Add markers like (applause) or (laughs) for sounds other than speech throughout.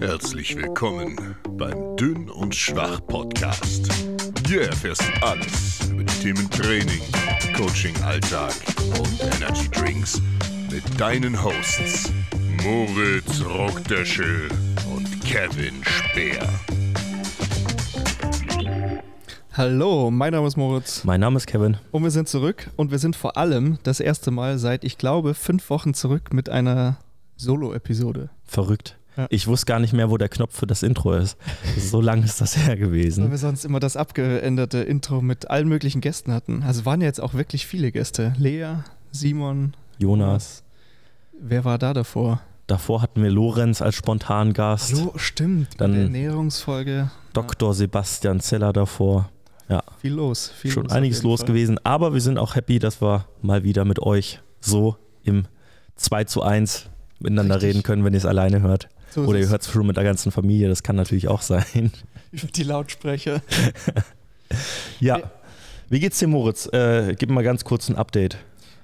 Herzlich willkommen beim Dünn und Schwach Podcast. Hier erfährst du alles über die Themen Training, Coaching, Alltag und Energy Drinks mit deinen Hosts Moritz Rockdöschel und Kevin Speer. Hallo, mein Name ist Moritz Mein Name ist Kevin. und wir sind zurück und wir sind vor allem das erste Mal seit, ich glaube, fünf Wochen zurück mit einer Solo-Episode. Verrückt. Ja. Ich wusste gar nicht mehr, wo der Knopf für das Intro ist. (laughs) So lange ist das her Weil gewesen. wir sonst immer das abgeänderte Intro mit allen möglichen Gästen hatten. Also waren ja jetzt auch wirklich viele Gäste. Lea, Simon, Jonas. wer war da davor? Davor hatten wir Lorenz als Spontangast. Hallo, stimmt. Dann- Ernährungsfolge. Dr. Sebastian Zeller davor. Viel los. Viel Schon los einiges los Fall. gewesen. Aber wir sind auch happy, dass wir mal wieder mit euch so im 2 zu 1 miteinander Richtig. reden können, wenn ihr es alleine hört. So Oder ihr hört es schon mit der ganzen Familie. Das kann natürlich auch sein. (laughs) über die Lautsprecher. (laughs) Ja. Ja. Wie geht's dir, Moritz? Äh, gib mal ganz kurz ein Update.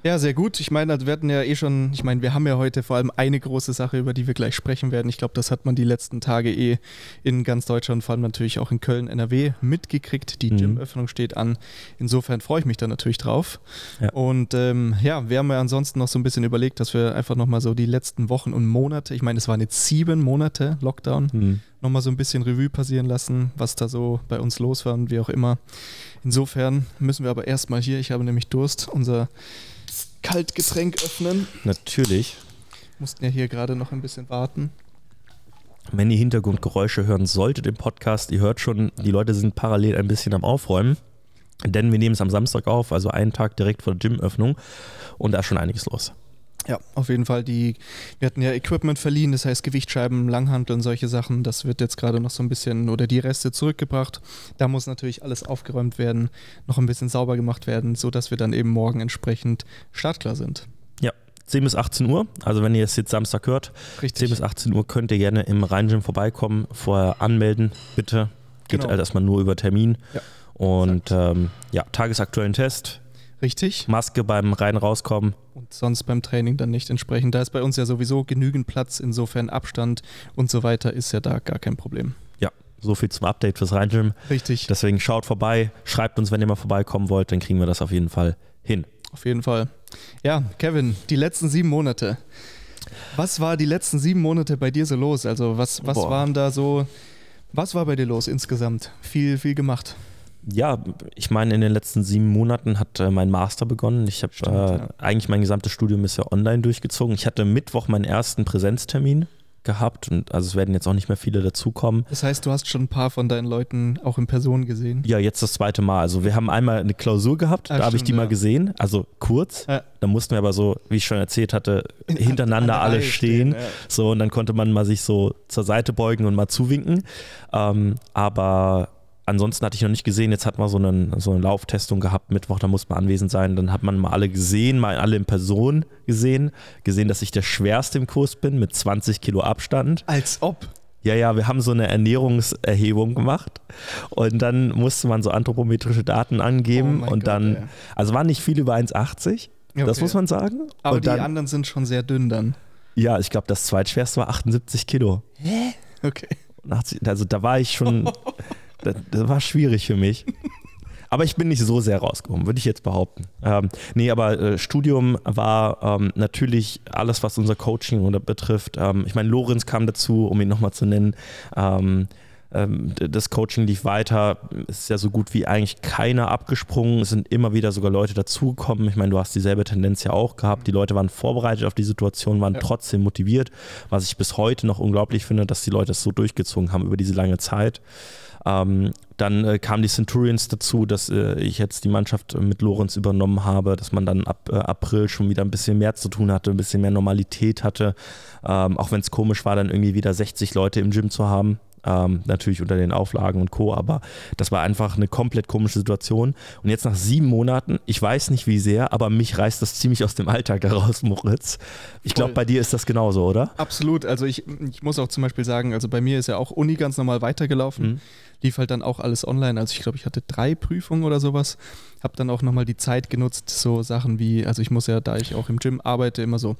Ja, sehr gut. Ich meine, also wir hatten ja eh schon, ich meine, wir haben ja heute vor allem eine große Sache, über die wir gleich sprechen werden. Ich glaube, das hat man die letzten Tage eh in ganz Deutschland, vor allem natürlich auch in Köln, NRW mitgekriegt. Die Mhm. Gym-Öffnung steht an. Insofern freue ich mich da natürlich drauf. Ja. Und ähm, ja, wir haben ja ansonsten noch so ein bisschen überlegt, dass wir einfach nochmal so die letzten Wochen und Monate, ich meine, es waren jetzt sieben Monate Lockdown, Hm. nochmal so ein bisschen Revue passieren lassen, was da so bei uns los war und wie auch immer. Insofern müssen wir aber erstmal hier, ich habe nämlich Durst, unser Kaltgetränk öffnen. Natürlich. Mussten ja hier gerade noch ein bisschen warten. Wenn ihr Hintergrundgeräusche hören solltet im Podcast, ihr hört schon, die Leute sind parallel ein bisschen am Aufräumen. Denn wir nehmen es am Samstag auf, also einen Tag direkt vor der Gymöffnung. Und da ist schon einiges los. Ja, auf jeden Fall. Die, wir hatten ja Equipment verliehen, das heißt Gewichtscheiben, Langhanteln, solche Sachen. Das wird jetzt gerade noch so ein bisschen oder die Reste zurückgebracht. Da muss natürlich alles aufgeräumt werden, noch ein bisschen sauber gemacht werden, sodass wir dann eben morgen entsprechend startklar sind. 10 bis 18 Uhr, also wenn ihr es jetzt Samstag hört, 10 Richtig. bis 18 Uhr könnt ihr gerne im Rhein-Gym vorbeikommen. Vorher anmelden, bitte. Geht Genau. halt erstmal nur über Termin. Ja, Und ähm, ja, tagesaktuellen Test, Richtig. Maske beim Rein-Rauskommen. Und sonst beim Training dann nicht entsprechend. Da ist bei uns ja sowieso genügend Platz, insofern Abstand und so weiter ist ja da gar kein Problem. So viel zum Update fürs Rhein-Gym. Richtig. Deswegen schaut vorbei, schreibt uns, wenn ihr mal vorbeikommen wollt, dann kriegen wir das auf jeden Fall hin. Auf jeden Fall. Ja, Kevin, die letzten sieben Monate. Was war die letzten sieben Monate bei dir so los? Also was, was Boah. waren da so, was war bei dir los insgesamt? Viel, viel gemacht. Ja, ich meine, in den letzten sieben Monaten hat äh, mein Master begonnen. Ich habe äh, ja. eigentlich mein gesamtes Studium ist ja online durchgezogen. Ich hatte Mittwoch meinen ersten Präsenztermin gehabt und also es werden jetzt auch nicht mehr viele dazukommen. Das heißt, du hast schon ein paar von deinen Leuten auch in Person gesehen. Ja, jetzt das zweite Mal. Also wir haben einmal eine Klausur gehabt, Ah, da habe ich die mal ja. gesehen, also kurz. Ja. Da mussten wir aber so, wie ich schon erzählt hatte, In- hintereinander an der alle Reihe stehen. ja. So, und dann konnte man mal sich so zur Seite beugen und mal zuwinken. Ähm, aber ansonsten hatte ich noch nicht gesehen, jetzt hat man so, einen, so eine Lauftestung gehabt, Mittwoch, da muss man anwesend sein. Dann hat man mal alle gesehen, mal alle in Person gesehen. Gesehen, dass ich der Schwerste im Kurs bin mit 20 Kilo Abstand. Als ob. Ja, ja, wir haben so eine Ernährungserhebung gemacht und dann musste man so anthropometrische Daten angeben Oh und Gott, dann, ey. also waren nicht viele über 1,80, das Okay. muss man sagen. Aber und die dann, anderen sind schon sehr dünn dann. ja, ich glaube, das zweitschwerste war 78 Kilo. Okay. 80, also da war ich schon, (laughs) das, das war schwierig für mich. Aber ich bin nicht so sehr rausgekommen, würde ich jetzt behaupten. Ähm, nee, aber äh, Studium war ähm, natürlich alles, was unser Coaching oder betrifft. Ähm, ich meine, Lorenz kam dazu, um ihn nochmal zu nennen. Ähm, ähm, das Coaching lief weiter, ist ja so gut wie eigentlich keiner abgesprungen. Es sind immer wieder sogar Leute dazugekommen. Ich meine, du hast dieselbe Tendenz ja auch gehabt. Die Leute waren vorbereitet auf die Situation, waren Ja. trotzdem motiviert, was ich bis heute noch unglaublich finde, dass die Leute das so durchgezogen haben über diese lange Zeit. Ähm, dann äh, kamen die Centurions dazu, dass äh, ich jetzt die Mannschaft äh, mit Lorenz übernommen habe, dass man dann ab äh, April schon wieder ein bisschen mehr zu tun hatte, ein bisschen mehr Normalität hatte. Ähm, auch wenn es komisch war, dann irgendwie wieder 60 Leute im Gym zu haben. Ähm, natürlich unter den Auflagen und Co. Aber das war einfach eine komplett komische Situation. Und jetzt nach sieben Monaten, ich weiß nicht wie sehr, aber mich reißt das ziemlich aus dem Alltag heraus, (laughs) Moritz. Ich glaube, bei dir ist das genauso, oder? Absolut. Also ich, ich muss auch zum Beispiel sagen, also bei mir ist ja auch Uni ganz normal weitergelaufen. Mhm. Lief halt dann auch alles online. Also ich glaube, ich hatte drei Prüfungen oder sowas. Habe dann auch nochmal die Zeit genutzt, so Sachen wie, also ich muss ja, da ich auch im Gym arbeite, immer so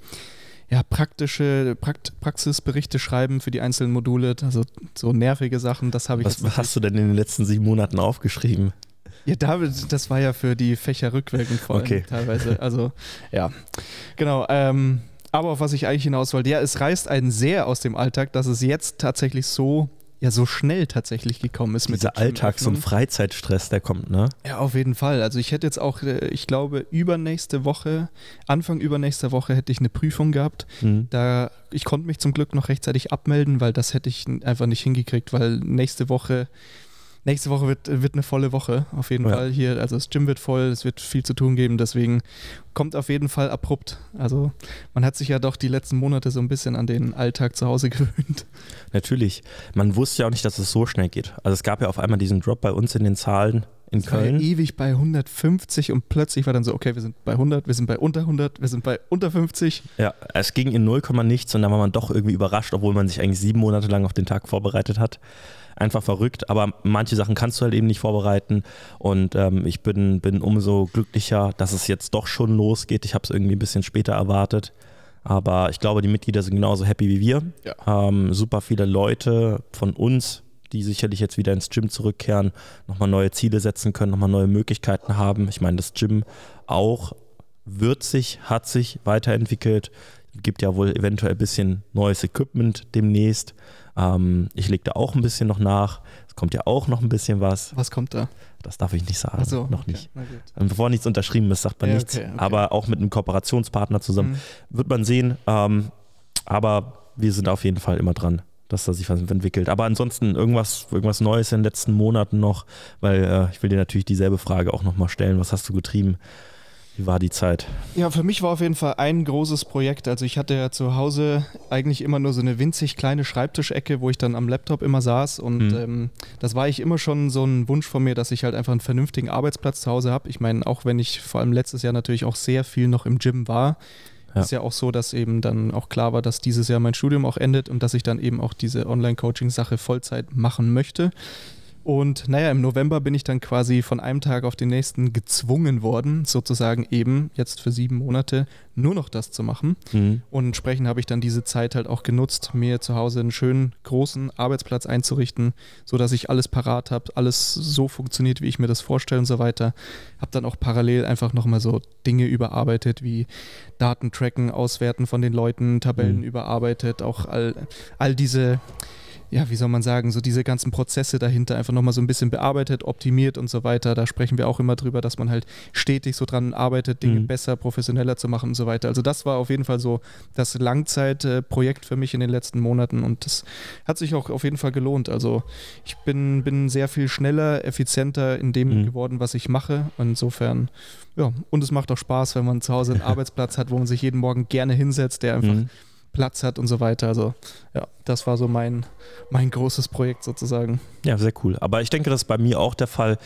ja, praktische Prakt Praxisberichte schreiben für die einzelnen Module, also so nervige Sachen, das habe ich Was, hast du denn in den letzten sieben Monaten aufgeschrieben? Ja, David, das war ja für die Fächer rückwirkend vor allem Okay. teilweise. Also, ja. Genau. Ähm, aber auf was ich eigentlich hinaus wollte, ja, es reißt einen sehr aus dem Alltag, dass es jetzt tatsächlich so, ja, so schnell tatsächlich gekommen ist mit Dieser Alltags- und. Freizeitstress, der kommt, ne? Ja, auf jeden Fall. Also ich hätte jetzt auch, äh, ich glaube, übernächste Woche, Anfang übernächster Woche hätte ich eine Prüfung gehabt. Mhm. Da, ich konnte mich zum Glück noch rechtzeitig abmelden, weil das hätte ich einfach nicht hingekriegt, weil nächste Woche, nächste Woche wird, wird eine volle Woche auf jeden Ja. Fall hier. Also das Gym wird voll, es wird viel zu tun geben, deswegen kommt auf jeden Fall abrupt. Also man hat sich ja doch die letzten Monate so ein bisschen an den Alltag zu Hause (laughs) gewöhnt. Natürlich. Man wusste ja auch nicht, dass es so schnell geht. Also es gab ja auf einmal diesen Drop bei uns in den Zahlen in Es war ja Köln. ewig bei 150 und plötzlich war dann so, okay, wir sind bei 100, wir sind bei unter 100, wir sind bei unter 50. Ja, es ging in 0, nichts und dann war man doch irgendwie überrascht, obwohl man sich eigentlich sieben Monate lang auf den Tag vorbereitet hat. Einfach verrückt, aber manche Sachen kannst du halt eben nicht vorbereiten und ähm, ich bin, bin umso glücklicher, dass es jetzt doch schon losgeht. Ich habe es irgendwie ein bisschen später erwartet, aber ich glaube, die Mitglieder sind genauso happy wie wir. Ja. Ähm, super viele Leute von uns, die sicherlich jetzt wieder ins Gym zurückkehren, nochmal neue Ziele setzen können, nochmal neue Möglichkeiten haben. Ich meine, das Gym auch wird sich, hat sich weiterentwickelt. Gibt ja wohl eventuell ein bisschen neues Equipment demnächst. Ähm, ich lege da auch ein bisschen noch nach. Es kommt ja auch noch ein bisschen was. Was kommt da? Das darf ich nicht sagen. Achso, noch okay, nicht. Und bevor nichts unterschrieben ist, sagt man Ja, nichts. okay, okay. Aber auch mit einem Kooperationspartner zusammen Mhm. wird man sehen. Ähm, aber wir sind auf jeden Fall immer dran, dass da sich was entwickelt. Aber ansonsten irgendwas, irgendwas Neues in den letzten Monaten noch, weil äh, ich will dir natürlich dieselbe Frage auch nochmal stellen. Was hast du getrieben? Wie war die Zeit? Ja, für mich war auf jeden Fall ein großes Projekt. Also ich hatte ja zu Hause eigentlich immer nur so eine winzig kleine Schreibtischecke, wo ich dann am Laptop immer saß. Und Mhm. ähm, das war ich immer schon so ein Wunsch von mir, dass ich halt einfach einen vernünftigen Arbeitsplatz zu Hause habe. Ich meine, auch wenn ich vor allem letztes Jahr natürlich auch sehr viel noch im Gym war, Ja. ist ja auch so, dass eben dann auch klar war, dass dieses Jahr mein Studium auch endet und dass ich dann eben auch diese Online-Coaching-Sache Vollzeit machen möchte. Und naja, im November bin ich dann quasi von einem Tag auf den nächsten gezwungen worden, sozusagen eben jetzt für sieben Monate nur noch das zu machen. Mhm. Und entsprechend habe ich dann diese Zeit halt auch genutzt, mir zu Hause einen schönen großen Arbeitsplatz einzurichten, sodass ich alles parat habe, alles so funktioniert, wie ich mir das vorstelle und so weiter. Habe dann auch parallel einfach nochmal so Dinge überarbeitet, wie Daten tracken, auswerten von den Leuten, Tabellen Mhm. überarbeitet, auch all, all diese ja, wie soll man sagen, so diese ganzen Prozesse dahinter einfach nochmal so ein bisschen bearbeitet, optimiert und so weiter. Da sprechen wir auch immer drüber, dass man halt stetig so dran arbeitet, Dinge Mhm. besser, professioneller zu machen und so weiter. Also das war auf jeden Fall so das Langzeitprojekt für mich in den letzten Monaten und das hat sich auch auf jeden Fall gelohnt. Also ich bin, bin sehr viel schneller, effizienter in dem Mhm. geworden, was ich mache. Insofern, ja, und es macht auch Spaß, wenn man zu Hause einen (laughs) Arbeitsplatz hat, wo man sich jeden Morgen gerne hinsetzt, der einfach Mhm. Platz hat und so weiter. Also ja, das war so mein, mein großes Projekt sozusagen. Ja, sehr cool. Aber ich denke, das ist bei mir auch der Fall.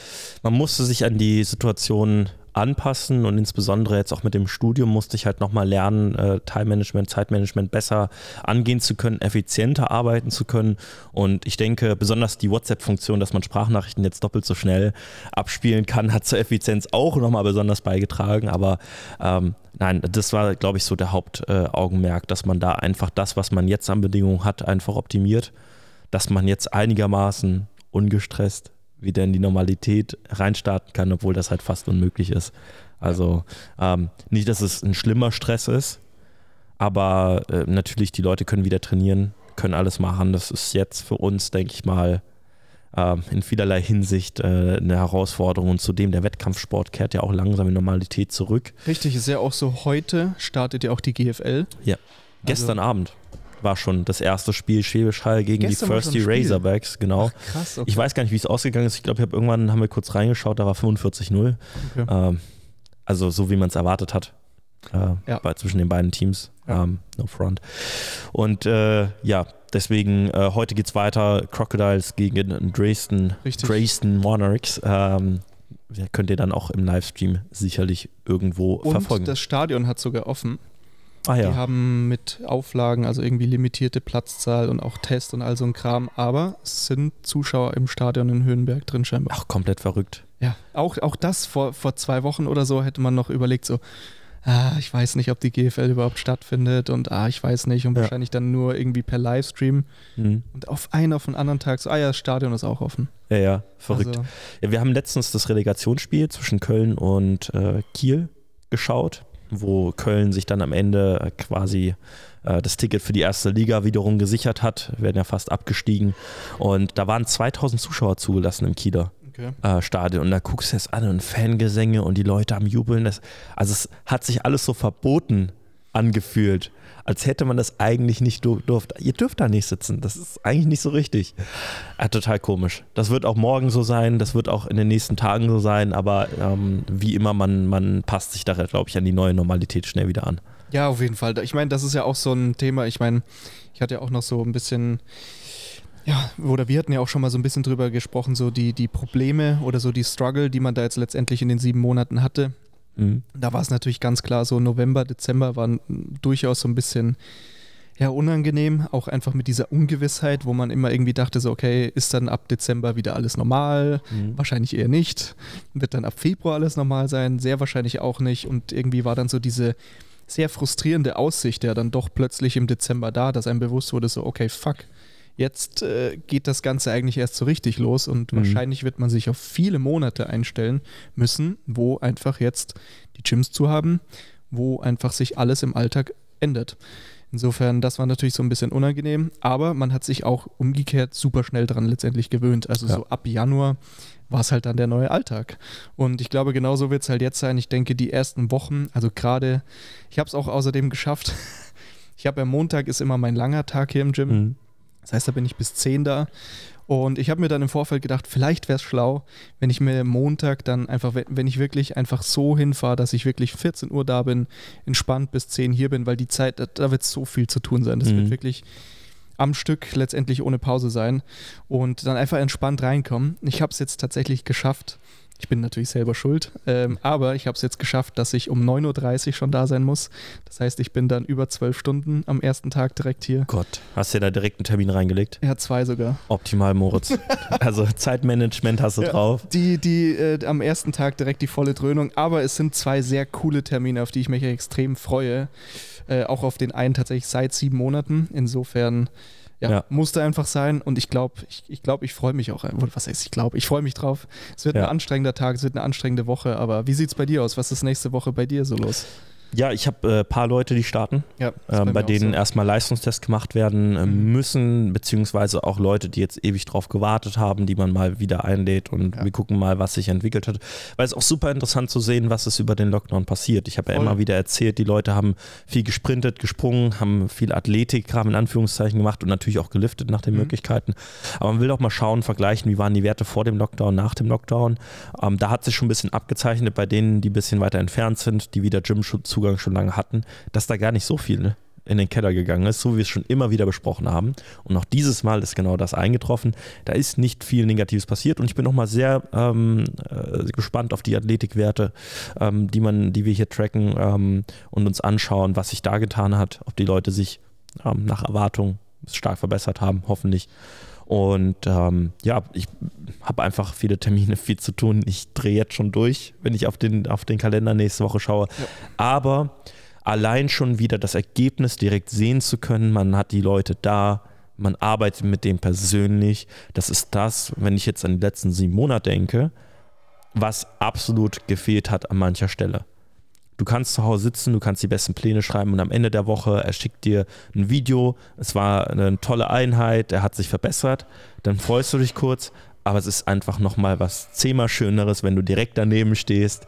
Man musste sich an die Situation anpassen und insbesondere jetzt auch mit dem Studium musste ich halt nochmal lernen, äh, Time-Management, Zeitmanagement besser angehen zu können, effizienter arbeiten zu können. Und ich denke, besonders die WhatsApp-Funktion, dass man Sprachnachrichten jetzt doppelt so schnell abspielen kann, hat zur Effizienz auch nochmal besonders beigetragen. Aber ähm, nein, das war, glaube ich, so der Hauptaugenmerk, dass man da einfach das, was man jetzt an Bedingungen hat, einfach optimiert dass man jetzt einigermaßen ungestresst wieder in die Normalität reinstarten kann, obwohl das halt fast unmöglich ist. Also ähm, nicht, dass es ein schlimmer Stress ist, aber äh, natürlich, die Leute können wieder trainieren, können alles machen. Das ist jetzt für uns, denke ich mal, ähm, in vielerlei Hinsicht äh, eine Herausforderung. Und zudem, der Wettkampfsport kehrt ja auch langsam in Normalität zurück. Richtig, ist ja auch so, heute startet ja auch die GFL. Gestern Abend war schon das erste Spiel Schwäbisch Hall gegen die Gestern Thirsty. Razorbacks, genau. krass, Ich weiß gar nicht, wie es ausgegangen ist. Ich glaube, ich habe irgendwann haben wir kurz reingeschaut, da war 45-0. Okay. Ähm, also so wie man es erwartet hat. Äh, Ja. bei, zwischen den beiden Teams. Ja. Ähm, no front. Und äh, ja, deswegen äh, heute geht es weiter. Crocodiles gegen Dresden, Richtig. Dresden Monarchs. Ähm, könnt ihr dann auch im Livestream sicherlich irgendwo Und verfolgen. das Stadion hat sogar offen. ah Die ja. haben mit Auflagen, also irgendwie limitierte Platzzahl und auch Test und all so ein Kram, aber es sind Zuschauer im Stadion in Höhenberg drin scheinbar. Ach, komplett verrückt. Ja, auch, auch das vor, vor zwei Wochen oder so hätte man noch überlegt, so, ah, ich weiß nicht, ob die GFL überhaupt stattfindet und ah, ich weiß nicht und Ja. wahrscheinlich dann nur irgendwie per Livestream Mhm. und auf einen auf den anderen Tag so, ah ja, das Stadion ist auch offen. Ja, ja, verrückt. Also, Ja, wir haben letztens das Relegationsspiel zwischen Köln und äh, Kiel geschaut, wo Köln sich dann am Ende äh, quasi äh, das Ticket für die erste Liga wiederum gesichert hat. Wir werden ja fast abgestiegen. Und da waren 2000 Zuschauer zugelassen im Kieler okay. äh, Stadion. Und da guckst du es an und Fangesänge und die Leute am Jubeln. Das, also es hat sich alles so verboten angefühlt, als hätte man das eigentlich nicht dur durft. Ihr dürft da nicht sitzen. Das ist eigentlich nicht so richtig. Äh, total komisch. Das wird auch morgen so sein, das wird auch in den nächsten Tagen so sein, aber ähm, wie immer, man, man passt sich da, glaube ich, an die neue Normalität schnell wieder an. Ja, auf jeden Fall. Ich meine, das ist ja auch so ein Thema. Ich meine, ich hatte ja auch noch so ein bisschen, ja, oder wir hatten ja auch schon mal so ein bisschen drüber gesprochen, so die, die Probleme oder so die Struggle, die man da jetzt letztendlich in den sieben Monaten hatte. Mhm. Da war es natürlich ganz klar, so November, Dezember waren durchaus so ein bisschen ja, unangenehm, auch einfach mit dieser Ungewissheit, wo man immer irgendwie dachte, so, okay, ist dann ab Dezember wieder alles normal? Mhm. Wahrscheinlich eher nicht. Wird dann ab Februar alles normal sein? Sehr wahrscheinlich auch nicht. Und irgendwie war dann so diese sehr frustrierende Aussicht ja dann doch plötzlich im Dezember da, dass einem bewusst wurde, so, okay, fuck, jetzt äh, geht das Ganze eigentlich erst so richtig los und Mhm. wahrscheinlich wird man sich auf viele Monate einstellen müssen, wo einfach jetzt die Gyms zu haben, wo einfach sich alles im Alltag ändert. Insofern, das war natürlich so ein bisschen unangenehm, aber man hat sich auch umgekehrt super schnell dran letztendlich gewöhnt. Also Ja. so ab Januar war es halt dann der neue Alltag. Und ich glaube, genauso wird es halt jetzt sein. Ich denke, die ersten Wochen, also gerade, ich habe es auch außerdem geschafft. (laughs) Ich habe am Montag ist immer mein langer Tag hier im Gym. Mhm. Das heißt, da bin ich bis 10 da. Und ich habe mir dann im Vorfeld gedacht, vielleicht wäre es schlau, wenn ich mir Montag dann einfach, wenn- ich wirklich einfach so hinfahre, dass ich wirklich 14 Uhr da bin, entspannt bis 10 hier bin, weil die Zeit, da, da wird so viel zu tun sein. Das Mhm. wird wirklich am Stück letztendlich ohne Pause sein und dann einfach entspannt reinkommen. Ich habe es jetzt tatsächlich geschafft. Ich bin natürlich selber schuld, ähm, aber ich habe es jetzt geschafft, dass ich um 9.30 Uhr schon da sein muss. Das heißt, ich bin dann über zwölf Stunden am ersten Tag direkt hier. Gott, hast du da direkt einen Termin reingelegt? Ja, zwei sogar. Optimal, Moritz. (laughs) also Zeitmanagement hast du Ja. drauf. Die, die äh, am ersten Tag direkt die volle Dröhnung, aber es sind zwei sehr coole Termine, auf die ich mich extrem freue. Äh, auch auf den einen tatsächlich seit sieben Monaten. Insofern ja, Ja. musste einfach sein und ich glaube, ich, ich, glaub, ich freue mich auch. Was heißt, ich glaube, ich freue mich drauf. Es wird Ja. ein anstrengender Tag, es wird eine anstrengende Woche, aber wie sieht es bei dir aus? Was ist nächste Woche bei dir so los? Ja, ich habe ein äh, paar Leute, die starten. Ja, ähm, bei, denen so. erstmal Leistungstests gemacht werden äh, Mhm. müssen, beziehungsweise auch Leute, die jetzt ewig drauf gewartet haben, die man mal wieder einlädt und Ja. wir gucken mal, was sich entwickelt hat. Weil es auch super interessant zu sehen, was ist über den Lockdown passiert. Ich habe ja immer wieder erzählt, die Leute haben viel gesprintet, gesprungen, haben viel Athletik-Kram in Anführungszeichen gemacht und natürlich auch geliftet nach den Mhm. Möglichkeiten. Aber man will auch mal schauen, vergleichen, wie waren die Werte vor dem Lockdown, nach dem Lockdown. Ähm, da hat sich schon ein bisschen abgezeichnet bei denen, die ein bisschen weiter entfernt sind, die wieder Gym-Zugang schon lange hatten, dass da gar nicht so viel ne, in den Keller gegangen ist, so wie wir es schon immer wieder besprochen haben. Und auch dieses Mal ist genau das eingetroffen. Da ist nicht viel Negatives passiert und ich bin nochmal sehr ähm, äh, gespannt auf die Athletikwerte, ähm, die, man, die wir hier tracken ähm, und uns anschauen, was sich da getan hat, ob die Leute sich ähm, nach Erwartung stark verbessert haben, hoffentlich. Und ähm, ja, ich habe einfach viele Termine, viel zu tun. Ich drehe jetzt schon durch, wenn ich auf den, auf den Kalender nächste Woche schaue. Ja. Aber allein schon wieder das Ergebnis direkt sehen zu können, man hat die Leute da, man arbeitet mit denen persönlich. Das ist das, wenn ich jetzt an die letzten sieben Monate denke, was absolut gefehlt hat an mancher Stelle. Du kannst zu Hause sitzen, du kannst die besten Pläne schreiben und am Ende der Woche, er schickt dir ein Video, es war eine tolle Einheit, er hat sich verbessert, dann freust du dich kurz, aber es ist einfach nochmal was zehnmal Schöneres, wenn du direkt daneben stehst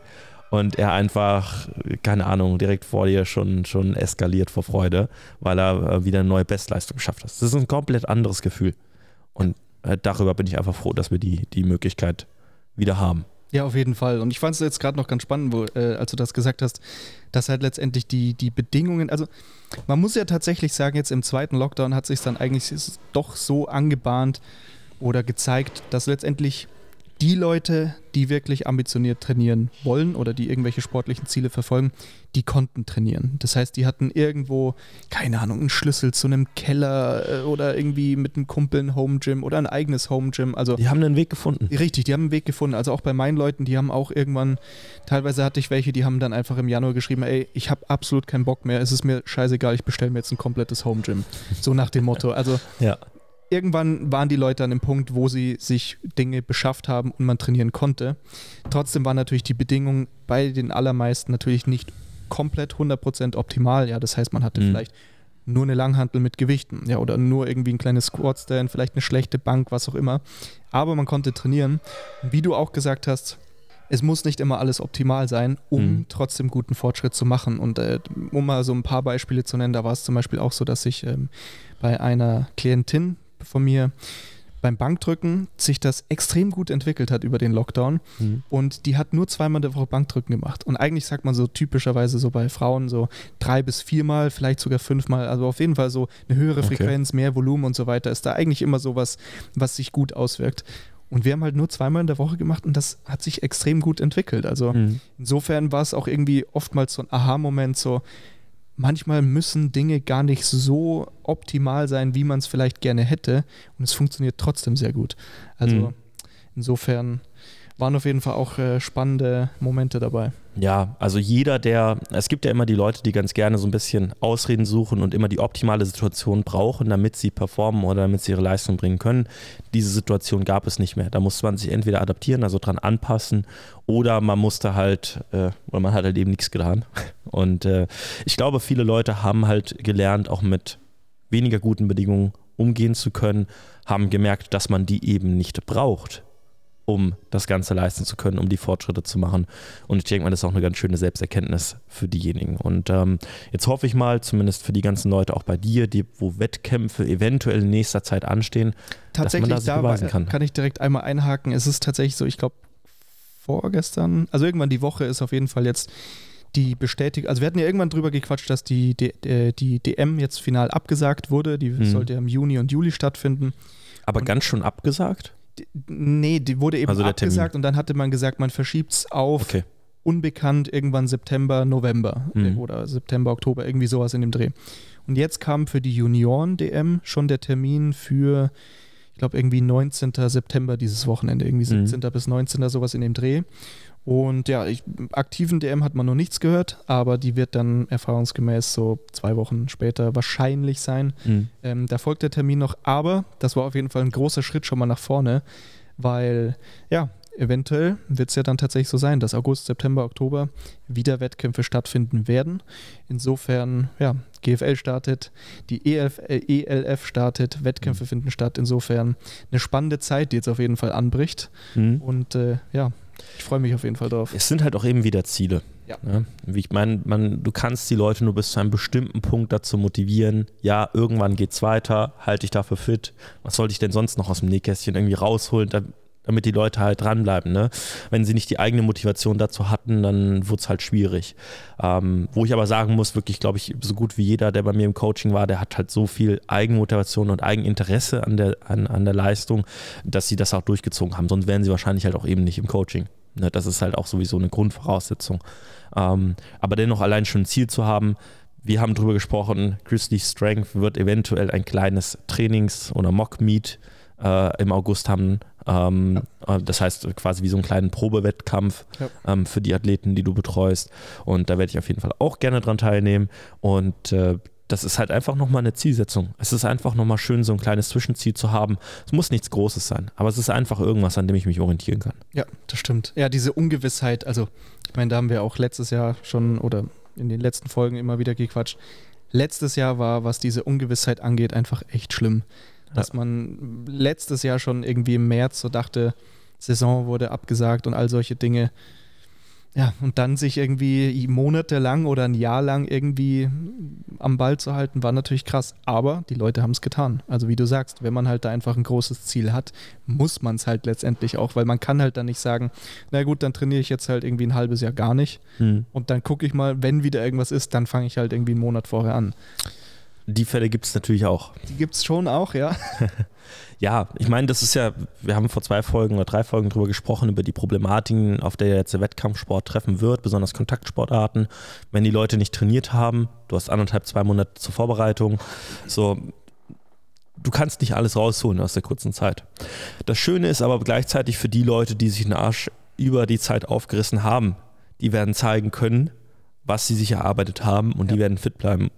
und er einfach, keine Ahnung, direkt vor dir schon, schon eskaliert vor Freude, weil er äh, wieder eine neue Bestleistung geschafft hat. Das ist ein komplett anderes Gefühl. Und äh, darüber bin ich einfach froh, dass wir die, die Möglichkeit wieder haben. Ja, auf jeden Fall. Und ich fand es jetzt gerade noch ganz spannend, wo, äh, als du das gesagt hast, dass halt letztendlich die, die Bedingungen, also man muss ja tatsächlich sagen, jetzt im zweiten Lockdown hat sich dann eigentlich doch so angebahnt oder gezeigt, dass letztendlich die Leute, die wirklich ambitioniert trainieren wollen oder die irgendwelche sportlichen Ziele verfolgen, die konnten trainieren. Das heißt, die hatten irgendwo, keine Ahnung, einen Schlüssel zu einem Keller äh, oder irgendwie mit einem Kumpel ein Home Gym oder ein eigenes Home Gym. Also die haben einen Weg gefunden. Richtig, die haben einen Weg gefunden. Also auch bei meinen Leuten, die haben auch irgendwann, teilweise hatte ich welche, die haben dann einfach im Januar geschrieben, ey, ich habe absolut keinen Bock mehr, es ist mir scheißegal, ich bestelle mir jetzt ein komplettes Home Gym. So nach dem Motto. Also ja irgendwann waren die Leute an dem Punkt, wo sie sich Dinge beschafft haben und man trainieren konnte. Trotzdem waren natürlich die Bedingungen bei den allermeisten natürlich nicht komplett 100% optimal. Ja, das heißt, man hatte mhm. vielleicht nur eine Langhantel mit Gewichten, ja, oder nur irgendwie ein kleines Squat-Stand, vielleicht eine schlechte Bank, was auch immer. Aber man konnte trainieren. Wie du auch gesagt hast, es muss nicht immer alles optimal sein, um mhm. trotzdem guten Fortschritt zu machen. Und äh, um mal so ein paar Beispiele zu nennen, da war es zum Beispiel auch so, dass ich ähm, bei einer Klientin, von mir beim Bankdrücken sich das extrem gut entwickelt hat über den Lockdown. Mhm. Und die hat nur zweimal der Woche Bankdrücken gemacht. Und eigentlich sagt man so typischerweise so bei Frauen so drei bis viermal, vielleicht sogar fünfmal. Also auf jeden Fall so eine höhere okay. Frequenz, mehr Volumen und so weiter. Ist da eigentlich immer sowas, was sich gut auswirkt. Und wir haben halt nur zweimal in der Woche gemacht und das hat sich extrem gut entwickelt. Also mhm. insofern war es auch irgendwie oftmals so ein Aha-Moment, so, manchmal müssen Dinge gar nicht so optimal sein, wie man es vielleicht gerne hätte. Und es funktioniert trotzdem sehr gut. Also mhm. insofern waren auf jeden Fall auch äh, spannende Momente dabei. Ja, also jeder, der, es gibt ja immer die Leute, die ganz gerne so ein bisschen Ausreden suchen und immer die optimale Situation brauchen, damit sie performen oder damit sie ihre Leistung bringen können. Diese Situation gab es nicht mehr. Da musste man sich entweder adaptieren, also dran anpassen, oder man musste halt, äh, oder man hat halt eben nichts getan. (laughs) Und äh, ich glaube, viele Leute haben halt gelernt, auch mit weniger guten Bedingungen umgehen zu können, haben gemerkt, dass man die eben nicht braucht um das Ganze leisten zu können, um die Fortschritte zu machen. Und ich denke mal, das ist auch eine ganz schöne Selbsterkenntnis für diejenigen. Und ähm, jetzt hoffe ich mal, zumindest für die ganzen Leute auch bei dir, die, wo Wettkämpfe eventuell in nächster Zeit anstehen, tatsächlich dass man das da kann. kann ich direkt einmal einhaken. Es ist tatsächlich so, ich glaube, vorgestern, also irgendwann die Woche ist auf jeden Fall jetzt die Bestätigung, also wir hatten ja irgendwann drüber gequatscht, dass die, die, die DM jetzt final abgesagt wurde. Die hm. sollte ja im Juni und Juli stattfinden. Aber und ganz schon abgesagt? Nee, die wurde eben also abgesagt und dann hatte man gesagt, man verschiebt es auf okay. unbekannt irgendwann September, November mhm. oder September, Oktober, irgendwie sowas in dem Dreh. Und jetzt kam für die Junioren-DM schon der Termin für, ich glaube, irgendwie 19. September dieses Wochenende, irgendwie 17. Mhm. bis 19. sowas in dem Dreh. Und ja, ich, aktiven DM hat man noch nichts gehört, aber die wird dann erfahrungsgemäß so zwei Wochen später wahrscheinlich sein. Mhm. Ähm, da folgt der Termin noch, aber das war auf jeden Fall ein großer Schritt schon mal nach vorne, weil ja, eventuell wird es ja dann tatsächlich so sein, dass August, September, Oktober wieder Wettkämpfe stattfinden werden. Insofern, ja, GFL startet, die ELF, ELF startet, Wettkämpfe mhm. finden statt. Insofern eine spannende Zeit, die jetzt auf jeden Fall anbricht. Mhm. Und äh, ja, ich freue mich auf jeden Fall drauf. Es sind halt auch eben wieder Ziele. Ja. Wie ich meine, man, du kannst die Leute nur bis zu einem bestimmten Punkt dazu motivieren, ja, irgendwann geht es weiter, halte ich dafür fit. Was sollte ich denn sonst noch aus dem Nähkästchen irgendwie rausholen, damit die Leute halt dranbleiben. Ne? Wenn sie nicht die eigene Motivation dazu hatten, dann wurde es halt schwierig. Ähm, wo ich aber sagen muss, wirklich, glaube ich, so gut wie jeder, der bei mir im Coaching war, der hat halt so viel Eigenmotivation und Eigeninteresse an der, an, an der Leistung, dass sie das auch durchgezogen haben. Sonst wären sie wahrscheinlich halt auch eben nicht im Coaching. Ne? Das ist halt auch sowieso eine Grundvoraussetzung. Ähm, aber dennoch allein schon ein Ziel zu haben, wir haben darüber gesprochen, Grizzly Strength wird eventuell ein kleines Trainings- oder Mock-Meet äh, im August haben, ähm, ja. Äh, das heißt quasi wie so einen kleinen Probewettkampf ja. ähm, für die Athleten, die du betreust. Und da werde ich auf jeden Fall auch gerne dran teilnehmen. Und äh, das ist halt einfach nochmal eine Zielsetzung. Es ist einfach nochmal schön, so ein kleines Zwischenziel zu haben. Es muss nichts Großes sein, aber es ist einfach irgendwas, an dem ich mich orientieren kann. Ja, das stimmt. Ja, diese Ungewissheit, also ich meine, da haben wir auch letztes Jahr schon oder in den letzten Folgen immer wieder gequatscht. Letztes Jahr war, was diese Ungewissheit angeht, einfach echt schlimm dass man letztes Jahr schon irgendwie im März so dachte, Saison wurde abgesagt und all solche Dinge. Ja, und dann sich irgendwie monatelang oder ein Jahr lang irgendwie am Ball zu halten, war natürlich krass. Aber die Leute haben es getan. Also wie du sagst, wenn man halt da einfach ein großes Ziel hat, muss man es halt letztendlich auch, weil man kann halt dann nicht sagen, na gut, dann trainiere ich jetzt halt irgendwie ein halbes Jahr gar nicht. Hm. Und dann gucke ich mal, wenn wieder irgendwas ist, dann fange ich halt irgendwie einen Monat vorher an. Die Fälle gibt es natürlich auch. Die gibt es schon auch, ja. (laughs) ja, ich meine, das ist ja, wir haben vor zwei Folgen oder drei Folgen darüber gesprochen, über die Problematiken, auf der jetzt der Wettkampfsport treffen wird, besonders Kontaktsportarten. Wenn die Leute nicht trainiert haben, du hast anderthalb, zwei Monate zur Vorbereitung, so, du kannst nicht alles rausholen aus der kurzen Zeit. Das Schöne ist aber gleichzeitig für die Leute, die sich den Arsch über die Zeit aufgerissen haben, die werden zeigen können, was sie sich erarbeitet haben und ja. die werden fit bleiben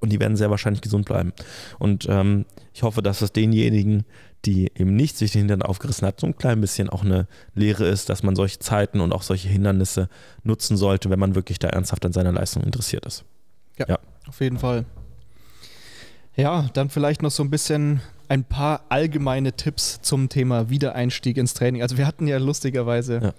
und die werden sehr wahrscheinlich gesund bleiben. Und ähm, ich hoffe, dass es denjenigen, die eben nicht sich den Hintern aufgerissen hat, so ein klein bisschen auch eine Lehre ist, dass man solche Zeiten und auch solche Hindernisse nutzen sollte, wenn man wirklich da ernsthaft an seiner Leistung interessiert ist. Ja, ja. auf jeden Fall. Ja, dann vielleicht noch so ein bisschen ein paar allgemeine Tipps zum Thema Wiedereinstieg ins Training. Also wir hatten ja lustigerweise ja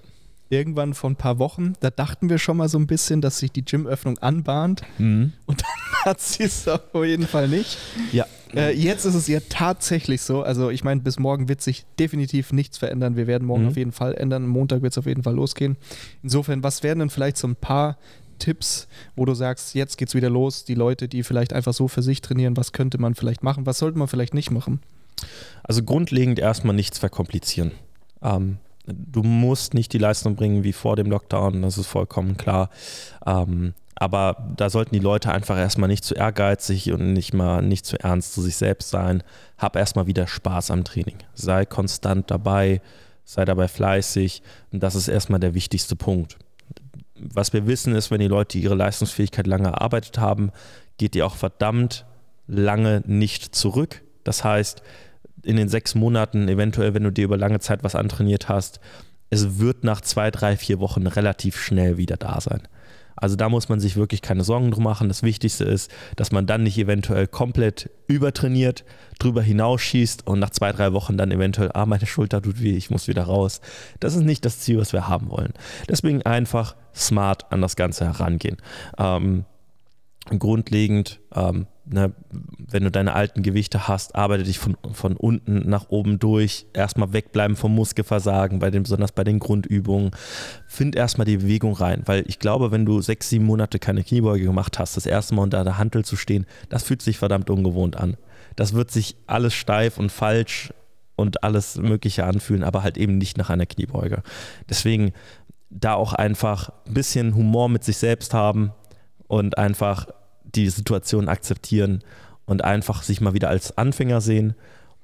irgendwann vor ein paar Wochen, da dachten wir schon mal so ein bisschen, dass sich die Gymöffnung anbahnt. Mhm. Und dann (laughs) hat sie es auf jeden Fall nicht. Ja. Äh, jetzt ist es ja tatsächlich so. Also ich meine, bis morgen wird sich definitiv nichts verändern. Wir werden morgen mhm. auf jeden Fall ändern. Montag wird es auf jeden Fall losgehen. Insofern, was wären denn vielleicht so ein paar Tipps, wo du sagst, jetzt geht's wieder los, die Leute, die vielleicht einfach so für sich trainieren, was könnte man vielleicht machen, was sollte man vielleicht nicht machen? Also grundlegend erstmal nichts verkomplizieren. Ähm, du musst nicht die Leistung bringen wie vor dem Lockdown, das ist vollkommen klar. Ähm, aber da sollten die Leute einfach erstmal nicht zu ehrgeizig und nicht mal nicht zu ernst zu sich selbst sein. Hab erstmal wieder Spaß am Training. Sei konstant dabei, sei dabei fleißig. Und das ist erstmal der wichtigste Punkt. Was wir wissen ist, wenn die Leute ihre Leistungsfähigkeit lange erarbeitet haben, geht die auch verdammt lange nicht zurück. Das heißt, in den sechs Monaten, eventuell, wenn du dir über lange Zeit was antrainiert hast, es wird nach zwei, drei, vier Wochen relativ schnell wieder da sein. Also da muss man sich wirklich keine Sorgen drum machen. Das Wichtigste ist, dass man dann nicht eventuell komplett übertrainiert, drüber hinausschießt und nach zwei, drei Wochen dann eventuell, ah, meine Schulter tut weh, ich muss wieder raus. Das ist nicht das Ziel, was wir haben wollen. Deswegen einfach smart an das Ganze herangehen. Ähm, grundlegend ähm, ne, wenn du deine alten Gewichte hast, arbeite dich von, von unten nach oben durch. Erstmal wegbleiben vom Muskelversagen, bei den, besonders bei den Grundübungen. Find erstmal die Bewegung rein, weil ich glaube, wenn du sechs, sieben Monate keine Kniebeuge gemacht hast, das erste Mal unter der Hantel zu stehen, das fühlt sich verdammt ungewohnt an. Das wird sich alles steif und falsch und alles Mögliche anfühlen, aber halt eben nicht nach einer Kniebeuge. Deswegen da auch einfach ein bisschen Humor mit sich selbst haben und einfach die Situation akzeptieren und einfach sich mal wieder als Anfänger sehen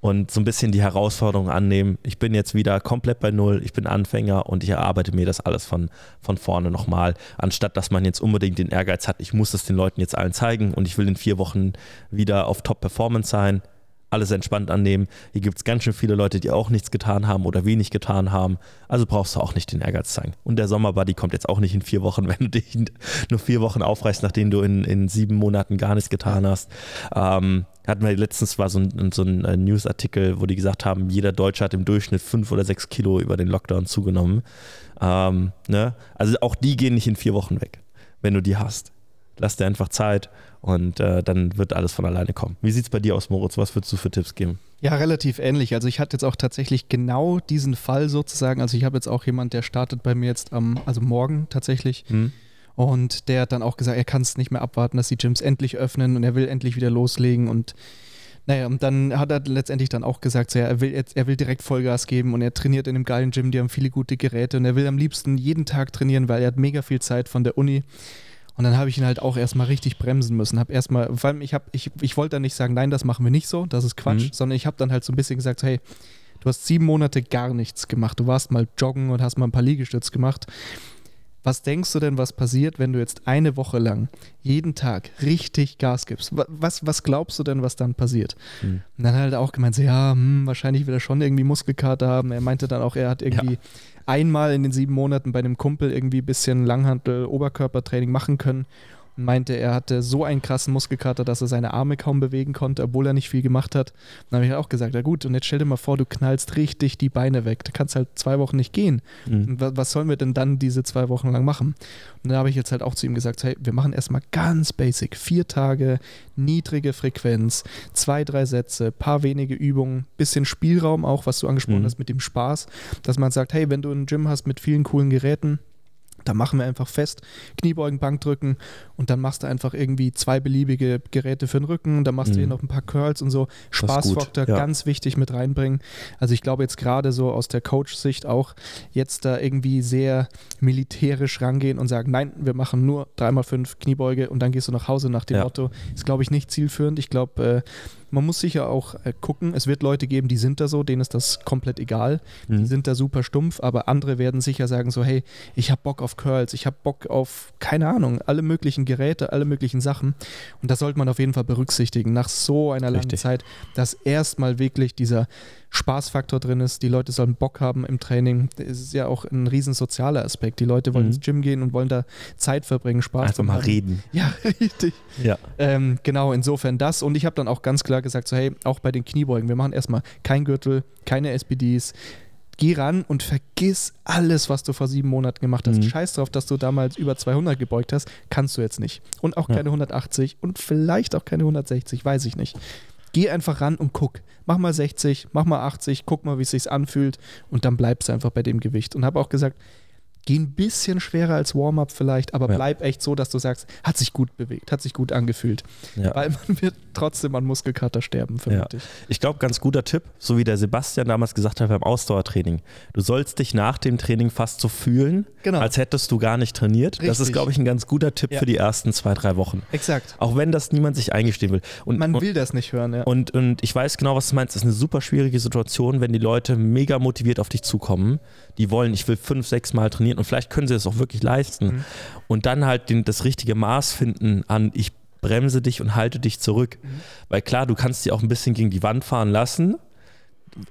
und so ein bisschen die Herausforderung annehmen. Ich bin jetzt wieder komplett bei Null, ich bin Anfänger und ich erarbeite mir das alles von, von vorne nochmal, anstatt dass man jetzt unbedingt den Ehrgeiz hat, ich muss es den Leuten jetzt allen zeigen und ich will in vier Wochen wieder auf Top-Performance sein alles entspannt annehmen. Hier gibt es ganz schön viele Leute, die auch nichts getan haben oder wenig getan haben. Also brauchst du auch nicht den Ehrgeiz zeigen. Und der Sommerbuddy kommt jetzt auch nicht in vier Wochen, (laughs) wenn du dich nur vier Wochen aufreißt, nachdem du in, in sieben Monaten gar nichts getan hast. Ähm, hatten wir letztens war so ein, so ein äh, Newsartikel, wo die gesagt haben, jeder Deutsche hat im Durchschnitt fünf oder sechs Kilo über den Lockdown zugenommen. Ähm, ne? Also auch die gehen nicht in vier Wochen weg, wenn du die hast. Lass dir einfach Zeit und äh, dann wird alles von alleine kommen. Wie sieht es bei dir aus, Moritz? Was würdest du für Tipps geben? Ja, relativ ähnlich. Also ich hatte jetzt auch tatsächlich genau diesen Fall sozusagen. Also ich habe jetzt auch jemand, der startet bei mir jetzt am, also morgen tatsächlich. Hm. Und der hat dann auch gesagt, er kann es nicht mehr abwarten, dass die Gyms endlich öffnen und er will endlich wieder loslegen und naja, und dann hat er letztendlich dann auch gesagt, so, ja, er, will, er will direkt Vollgas geben und er trainiert in einem geilen Gym, die haben viele gute Geräte und er will am liebsten jeden Tag trainieren, weil er hat mega viel Zeit von der Uni. Und dann habe ich ihn halt auch erstmal richtig bremsen müssen. Habe erstmal, vor allem ich habe, ich, ich wollte dann nicht sagen, nein, das machen wir nicht so, das ist Quatsch, mhm. sondern ich habe dann halt so ein bisschen gesagt, hey, du hast sieben Monate gar nichts gemacht. Du warst mal joggen und hast mal ein paar Liegestütze gemacht. Was denkst du denn, was passiert, wenn du jetzt eine Woche lang jeden Tag richtig Gas gibst? Was, was glaubst du denn, was dann passiert? Mhm. Und dann hat er auch gemeint, so, ja, hm, wahrscheinlich wird er schon irgendwie Muskelkater haben. Er meinte dann auch, er hat irgendwie ja einmal in den sieben Monaten bei einem Kumpel irgendwie ein bisschen Langhantel, Oberkörpertraining machen können meinte, er hatte so einen krassen Muskelkater, dass er seine Arme kaum bewegen konnte, obwohl er nicht viel gemacht hat. dann habe ich auch gesagt, ja gut, und jetzt stell dir mal vor, du knallst richtig die Beine weg. Du kannst halt zwei Wochen nicht gehen. Mhm. Was sollen wir denn dann diese zwei Wochen lang machen? Und da habe ich jetzt halt auch zu ihm gesagt, hey, wir machen erstmal ganz basic. Vier Tage, niedrige Frequenz, zwei, drei Sätze, paar wenige Übungen, bisschen Spielraum auch, was du angesprochen mhm. hast mit dem Spaß, dass man sagt, hey, wenn du ein Gym hast mit vielen coolen Geräten, Da machen wir einfach fest, Kniebeugen, Bankdrücken und dann machst du einfach irgendwie zwei beliebige Geräte für den Rücken, dann machst mhm. du hier noch ein paar Curls und so. Spaßfaktor ja. ganz wichtig mit reinbringen. Also ich glaube jetzt gerade so aus der Coach-Sicht auch jetzt da irgendwie sehr militärisch rangehen und sagen, nein, wir machen nur dreimal fünf Kniebeuge und dann gehst du nach Hause nach dem ja. Motto. Ist glaube ich nicht zielführend. Ich glaube, äh, man muss sicher auch äh, gucken. Es wird Leute geben, die sind da so, denen ist das komplett egal. Mhm. Die sind da super stumpf, aber andere werden sicher sagen so, hey, ich habe Bock auf Curls, ich habe Bock auf, keine Ahnung, alle möglichen Geräte, alle möglichen Sachen. Und das sollte man auf jeden Fall berücksichtigen, nach so einer langen Richtig. Zeit, dass erstmal wirklich dieser Spaßfaktor drin ist. Die Leute sollen Bock haben im Training. Das ist ja auch ein riesen sozialer Aspekt. Die Leute wollen mhm. ins Gym gehen und wollen da Zeit verbringen, Spaß Einfach mal haben. reden. Ja, (laughs) richtig. Ja. Ähm, genau, insofern das. Und ich habe dann auch ganz klar gesagt, so hey, auch bei den Kniebeugen, wir machen erstmal kein Gürtel, keine SPDs, geh ran und vergiss alles, was du vor sieben Monaten gemacht hast. Mhm. Scheiß drauf, dass du damals über 200 gebeugt hast, kannst du jetzt nicht. Und auch keine ja. 180 und vielleicht auch keine 160, weiß ich nicht. Geh einfach ran und guck. Mach mal 60, mach mal 80, guck mal, wie es sich anfühlt und dann bleibst du einfach bei dem Gewicht. Und habe auch gesagt, Geh ein bisschen schwerer als Warm-up vielleicht, aber ja. bleib echt so, dass du sagst, hat sich gut bewegt, hat sich gut angefühlt. Ja. Weil man (laughs) wird trotzdem an Muskelkater sterben, vermute ja. ich. Glaube, ganz guter Tipp, so wie der Sebastian damals gesagt hat beim Ausdauertraining. Du sollst dich nach dem Training fast so fühlen, genau. als hättest du gar nicht trainiert. Richtig. Das ist, glaube ich, ein ganz guter Tipp für die ersten zwei, drei Wochen. Exakt. Auch wenn das niemand sich eingestehen will. Und, man will das nicht hören, ja. Und, und ich weiß genau, was du meinst. Es ist eine super schwierige Situation, wenn die Leute mega motiviert auf dich zukommen. Die wollen, ich will fünf, sechs Mal trainieren und vielleicht können sie es auch wirklich leisten. Mhm. Und dann halt den, das richtige Maß finden an, ich bremse dich und halte dich zurück. Mhm. Weil klar, du kannst dich auch ein bisschen gegen die Wand fahren lassen.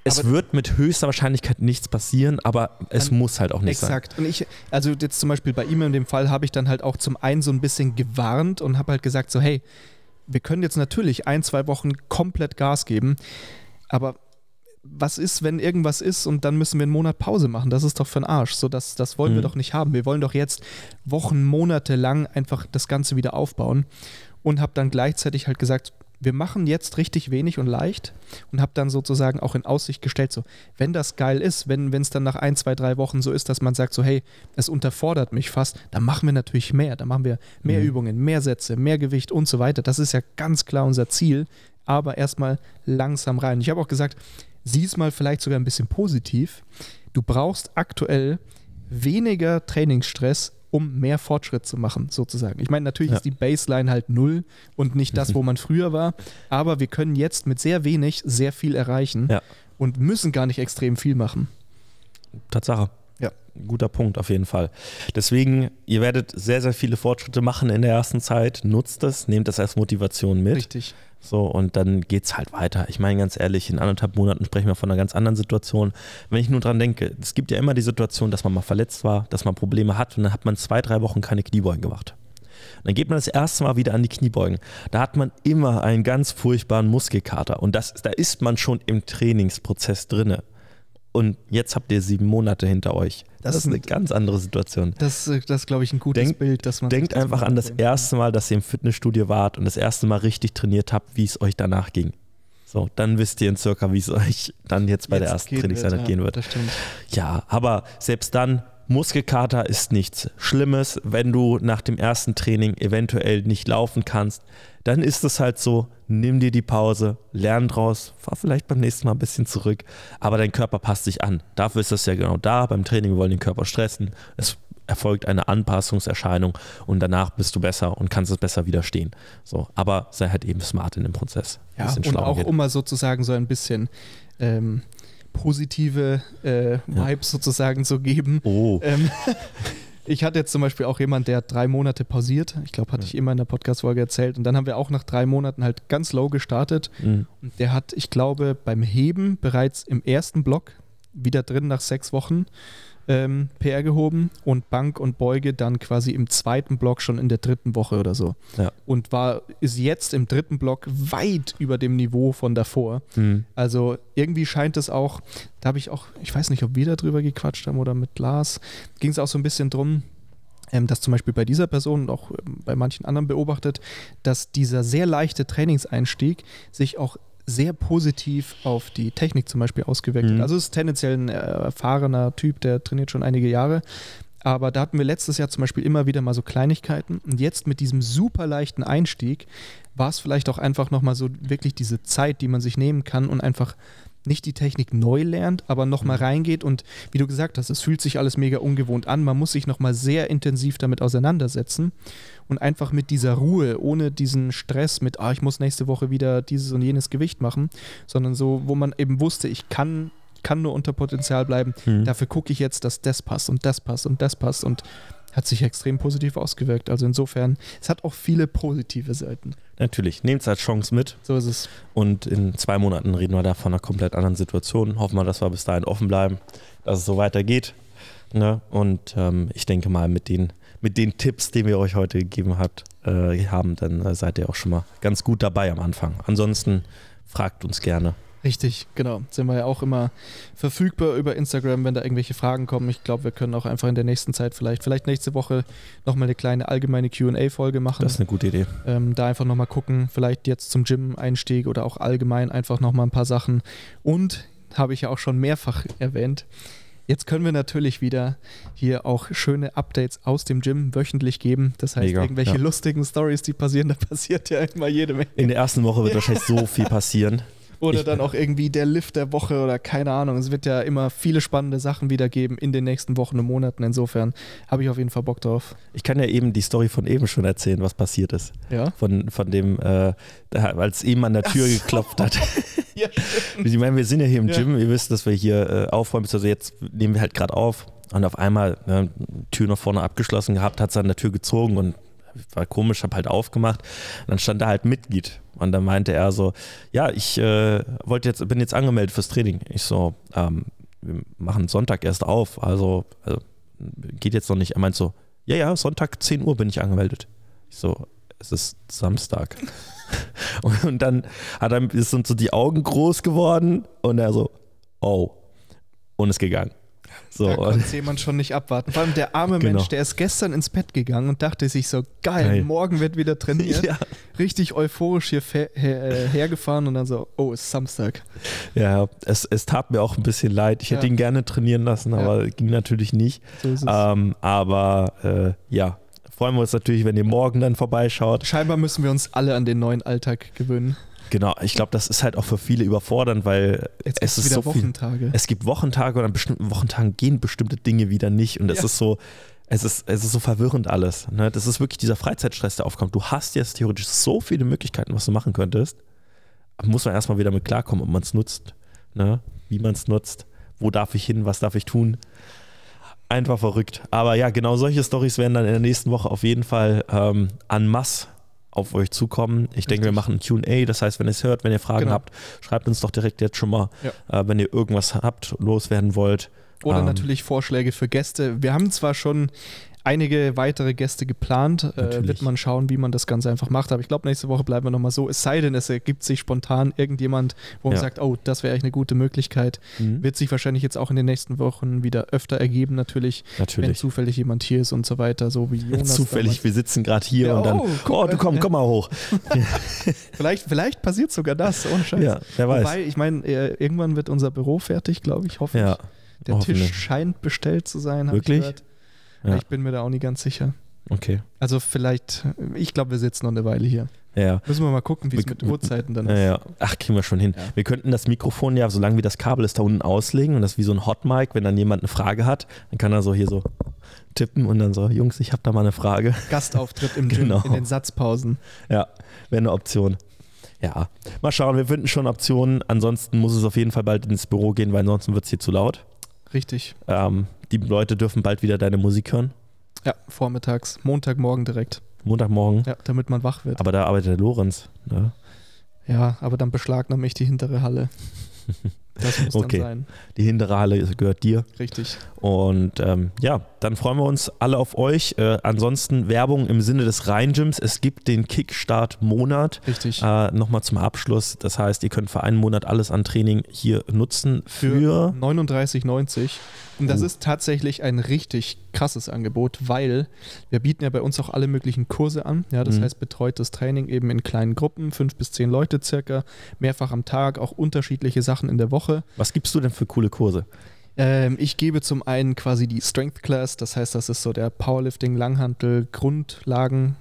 Es aber wird mit höchster Wahrscheinlichkeit nichts passieren, aber es muss halt auch nicht exakt. sein. Exakt. Und ich, also jetzt zum Beispiel bei ihm in dem Fall habe ich dann halt auch zum einen so ein bisschen gewarnt und habe halt gesagt, so, hey, wir können jetzt natürlich ein, zwei Wochen komplett Gas geben, aber was ist, wenn irgendwas ist und dann müssen wir einen Monat Pause machen? Das ist doch für den Arsch. So, das, das wollen mhm. wir doch nicht haben. Wir wollen doch jetzt Wochen, Monate lang einfach das Ganze wieder aufbauen. Und habe dann gleichzeitig halt gesagt, wir machen jetzt richtig wenig und leicht und habe dann sozusagen auch in Aussicht gestellt, so, wenn das geil ist, wenn es dann nach ein, zwei, drei Wochen so ist, dass man sagt, so, hey, es unterfordert mich fast, dann machen wir natürlich mehr. Dann machen wir mehr mhm. Übungen, mehr Sätze, mehr Gewicht und so weiter. Das ist ja ganz klar unser Ziel, aber erstmal langsam rein. Ich habe auch gesagt, sieh es mal vielleicht sogar ein bisschen positiv. Du brauchst aktuell weniger Trainingsstress, um mehr Fortschritt zu machen, sozusagen. Ich meine, natürlich ja. ist die Baseline halt null und nicht das, wo man früher war, aber wir können jetzt mit sehr wenig sehr viel erreichen ja. und müssen gar nicht extrem viel machen. Tatsache. Ja. Guter Punkt auf jeden Fall. Deswegen, ihr werdet sehr, sehr viele Fortschritte machen in der ersten Zeit. Nutzt das, nehmt das als Motivation mit. Richtig. So, und dann geht es halt weiter. Ich meine, ganz ehrlich, in anderthalb Monaten sprechen wir von einer ganz anderen Situation. Wenn ich nur dran denke, es gibt ja immer die Situation, dass man mal verletzt war, dass man Probleme hat und dann hat man zwei, drei Wochen keine Kniebeugen gemacht. Und dann geht man das erste Mal wieder an die Kniebeugen. Da hat man immer einen ganz furchtbaren Muskelkater. Und das, da ist man schon im Trainingsprozess drinne und jetzt habt ihr sieben Monate hinter euch. Das, das ist eine ganz andere Situation. Das, das ist, glaube ich, ein gutes Denk, Bild. Dass man denkt einfach an das erste Mal, dass ihr im Fitnessstudio wart und das erste Mal richtig trainiert habt, wie es euch danach ging. So, dann wisst ihr in circa, wie es euch dann jetzt bei jetzt der ersten Trainingseinheit ja, gehen wird. Das stimmt. Ja, aber selbst dann, Muskelkater ist nichts Schlimmes. Wenn du nach dem ersten Training eventuell nicht laufen kannst, dann ist es halt so, nimm dir die Pause, lern draus, fahr vielleicht beim nächsten Mal ein bisschen zurück, aber dein Körper passt sich an. Dafür ist das ja genau da. Beim Training, wir wollen den Körper stressen. Es erfolgt eine Anpassungserscheinung und danach bist du besser und kannst es besser widerstehen. So, aber sei halt eben smart in dem Prozess. Ja, und auch geht. um mal sozusagen so ein bisschen ähm, positive äh, Vibes ja. sozusagen zu geben. Oh. Ähm, (laughs) Ich hatte jetzt zum Beispiel auch jemand, der drei Monate pausiert. Ich glaube, hatte ja. ich immer in der Podcast-Folge erzählt. Und dann haben wir auch nach drei Monaten halt ganz low gestartet. Mhm. Und der hat, ich glaube, beim Heben bereits im ersten Block wieder drin nach sechs Wochen ähm, PR gehoben und Bank und Beuge dann quasi im zweiten Block schon in der dritten Woche oder so. Ja. Und war, ist jetzt im dritten Block weit über dem Niveau von davor. Mhm. Also irgendwie scheint es auch, da habe ich auch, ich weiß nicht, ob wir darüber gequatscht haben oder mit Lars, ging es auch so ein bisschen drum, ähm, dass zum Beispiel bei dieser Person und auch ähm, bei manchen anderen beobachtet, dass dieser sehr leichte Trainingseinstieg sich auch sehr positiv auf die Technik zum Beispiel ausgewirkt mhm. Also es ist tendenziell ein erfahrener Typ, der trainiert schon einige Jahre. Aber da hatten wir letztes Jahr zum Beispiel immer wieder mal so Kleinigkeiten. Und jetzt mit diesem super leichten Einstieg war es vielleicht auch einfach nochmal so wirklich diese Zeit, die man sich nehmen kann und einfach nicht die Technik neu lernt, aber nochmal Mhm. reingeht und wie du gesagt hast, es fühlt sich alles mega ungewohnt an. Man muss sich nochmal sehr intensiv damit auseinandersetzen und einfach mit dieser Ruhe, ohne diesen Stress mit, ah, ich muss nächste Woche wieder dieses und jenes Gewicht machen, sondern so, wo man eben wusste, ich kann, kann nur unter Potenzial bleiben. Mhm. Dafür gucke ich jetzt, dass das passt und das passt und das passt und hat sich extrem positiv ausgewirkt. Also insofern, es hat auch viele positive Seiten. Natürlich, nehmt es als Chance mit So ist es. und in zwei Monaten reden wir da von einer komplett anderen Situation. Hoffen wir, dass wir bis dahin offen bleiben, dass es so weitergeht. Ne? Und ähm, ich denke mal, mit den, mit den Tipps, die wir euch heute gegeben habt, äh, haben, dann äh, seid ihr auch schon mal ganz gut dabei am Anfang. Ansonsten fragt uns gerne. Richtig, genau. Sind wir ja auch immer verfügbar über Instagram, wenn da irgendwelche Fragen kommen. Ich glaube, wir können auch einfach in der nächsten Zeit vielleicht, vielleicht nächste Woche nochmal eine kleine allgemeine QA-Folge machen. Das ist eine gute Idee. ähm, da einfach nochmal gucken, vielleicht jetzt zum Gym-Einstieg oder auch allgemein einfach nochmal ein paar Sachen. Und habe ich ja auch schon mehrfach erwähnt. Jetzt können wir natürlich wieder hier auch schöne Updates aus dem Gym wöchentlich geben. Das heißt, Mega, irgendwelche ja. lustigen Stories, die passieren, da (laughs) passiert ja immer jede Menge. In der ersten Woche wird wahrscheinlich so viel passieren. Oder Ich- dann auch irgendwie der Lift der Woche oder keine Ahnung. Es wird ja immer viele spannende Sachen wieder geben in den nächsten Wochen und Monaten. Insofern habe ich auf jeden Fall Bock drauf. Ich kann ja eben die Story von eben schon erzählen, was passiert ist. Ja. Von, von dem, äh, als eben an der Tür so. geklopft hat. (laughs) ja Ich meine, wir sind ja hier im Ja. Gym, ihr wisst, dass wir hier äh, aufräumen, also jetzt nehmen wir halt gerade auf und auf einmal ne, Tür nach vorne abgeschlossen gehabt, hat es an der Tür gezogen und war komisch, hab halt aufgemacht und dann stand da halt Mitglied und dann meinte er so, ja, ich äh, wollte jetzt, bin jetzt angemeldet fürs Training. Ich so, ähm, wir machen Sonntag erst auf, also, also geht jetzt noch nicht. Er meint so, ja, ja, Sonntag 10 Uhr bin ich angemeldet. Ich so, es ist Samstag. (laughs) Und, und dann hat er, sind so die Augen groß geworden und er so, oh, und ist gegangen. So, Da konnte jemand schon nicht abwarten. Vor allem der arme Genau. Mensch, der ist gestern ins Bett gegangen und dachte sich so, geil, Geil. morgen wird wieder trainiert. (laughs) ja, Richtig euphorisch hier her, äh, hergefahren und dann so, oh, es ist Samstag. ja es, es tat mir auch ein bisschen leid. Ich hätte Ja. ihn gerne trainieren lassen, aber ging natürlich nicht. So ist es. Ähm, aber äh, ja, freuen wir uns natürlich, wenn ihr morgen dann vorbeischaut. Scheinbar müssen wir uns alle an den neuen Alltag gewöhnen. Genau, ich glaube, das ist halt auch für viele überfordernd, weil es ist wieder so viel. Wochentage. Es gibt Wochentage und an bestimmten Wochentagen gehen bestimmte Dinge wieder nicht. Und es Ja. ist so, es ist, es ist so verwirrend alles. Ne? Das ist wirklich dieser Freizeitstress, der aufkommt. Du hast jetzt theoretisch so viele Möglichkeiten, was du machen könntest. Aber muss man erstmal wieder mit klarkommen, ob man es nutzt. Ne? Wie man es nutzt. Wo darf ich hin? Was darf ich tun? Einfach verrückt. Aber ja, genau solche Stories werden dann in der nächsten Woche auf jeden Fall ähm, en masse auf euch zukommen. Ich denke, wir machen ein QA. Das heißt, wenn ihr es hört, wenn ihr Fragen Genau. habt, schreibt uns doch direkt jetzt schon mal, Ja. äh, wenn ihr irgendwas habt, loswerden wollt. Oder Ähm, natürlich Vorschläge für Gäste. Wir haben zwar schon einige weitere Gäste geplant. Äh, wird man schauen, wie man das Ganze einfach macht. Aber ich glaube, nächste Woche bleiben wir nochmal so. Es sei denn, es ergibt sich spontan irgendjemand, wo man Ja. sagt, oh, das wäre eigentlich eine gute Möglichkeit. Mhm. Wird sich wahrscheinlich jetzt auch in den nächsten Wochen wieder öfter ergeben, natürlich, wenn Natürlich. zufällig jemand hier ist und so weiter, so wie Jonas. Zufällig, wir sitzen gerade hier Ja, und dann, oh, oh, guck du mal. komm, komm mal hoch. damals. (laughs) Vielleicht, vielleicht passiert sogar das, ohne Scheiß. Ja, wer weiß. Wobei, ich meine, äh, irgendwann wird unser Büro fertig, glaube ich, hoffe ja, ich. Der Tisch scheint bestellt zu sein, habe ich Wirklich? Ja. Ich bin mir da auch nicht ganz sicher. okay. Also vielleicht, ich glaube, wir sitzen noch eine Weile hier. Ja, ja. Müssen wir mal gucken, wie es mit Uhrzeiten dann Ja, ist. ja. Ach, kriegen wir schon hin. Ja. Wir könnten das Mikrofon ja, solange wie das Kabel ist, da unten auslegen und das wie so ein Hotmic, wenn dann jemand eine Frage hat, dann kann er so hier so tippen und dann so, Jungs, ich habe da mal eine Frage. Gastauftritt im (laughs) Genau. Gym, in den Satzpausen. Ja, wäre eine Option. Ja, mal schauen, wir finden schon Optionen. Ansonsten muss es auf jeden Fall bald ins Büro gehen, weil ansonsten wird es hier zu laut. Richtig. Ähm, die Leute dürfen bald wieder deine Musik hören. Ja, vormittags, Montagmorgen direkt. Montagmorgen. Ja, damit man wach wird. Aber da arbeitet der Lorenz. Ne? Ja, aber dann beschlagnahme ich die hintere Halle. (laughs) Das muss Okay. dann sein. Die hintere Halle gehört dir. Richtig. Und ähm, ja, dann freuen wir uns alle auf euch. Äh, ansonsten Werbung im Sinne des Rhein-Gyms. Es gibt den Kickstart-Monat. Richtig. Äh, Nochmal zum Abschluss. Das heißt, ihr könnt für einen Monat alles an Training hier nutzen. für Für. 39,90. Und das Oh. ist tatsächlich ein richtig krasses Angebot, weil wir bieten ja bei uns auch alle möglichen Kurse an. Ja, das Mhm. heißt betreutes Training eben in kleinen Gruppen, fünf bis zehn Leute circa, mehrfach am Tag, auch unterschiedliche Sachen in der Woche. Was gibst du denn für coole Kurse? Ähm, ich gebe zum einen quasi die Strength Class, das heißt, das ist so der Powerlifting Langhantel Grundlagen?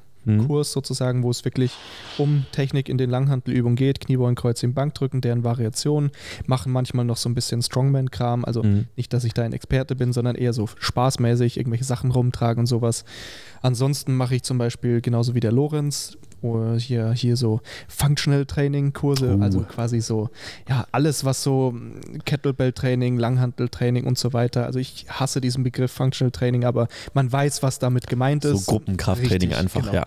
Kurs sozusagen, wo es wirklich um Technik in den Langhantelübungen geht, Kniebeugen, Kreuzheben, Bankdrücken, deren Variationen, machen manchmal noch so ein bisschen Strongman-Kram, also Mhm. nicht, dass ich da ein Experte bin, sondern eher so spaßmäßig irgendwelche Sachen rumtragen und sowas. Ansonsten mache ich zum Beispiel genauso wie der Lorenz hier, hier so Functional Training Kurse, Oh. also quasi so, ja, alles was so Kettlebell Training, Langhantel Training und so weiter. Also ich hasse diesen Begriff Functional Training, aber man weiß, was damit gemeint So ist. Gruppenkrafttraining Richtig, einfach, genau. ja.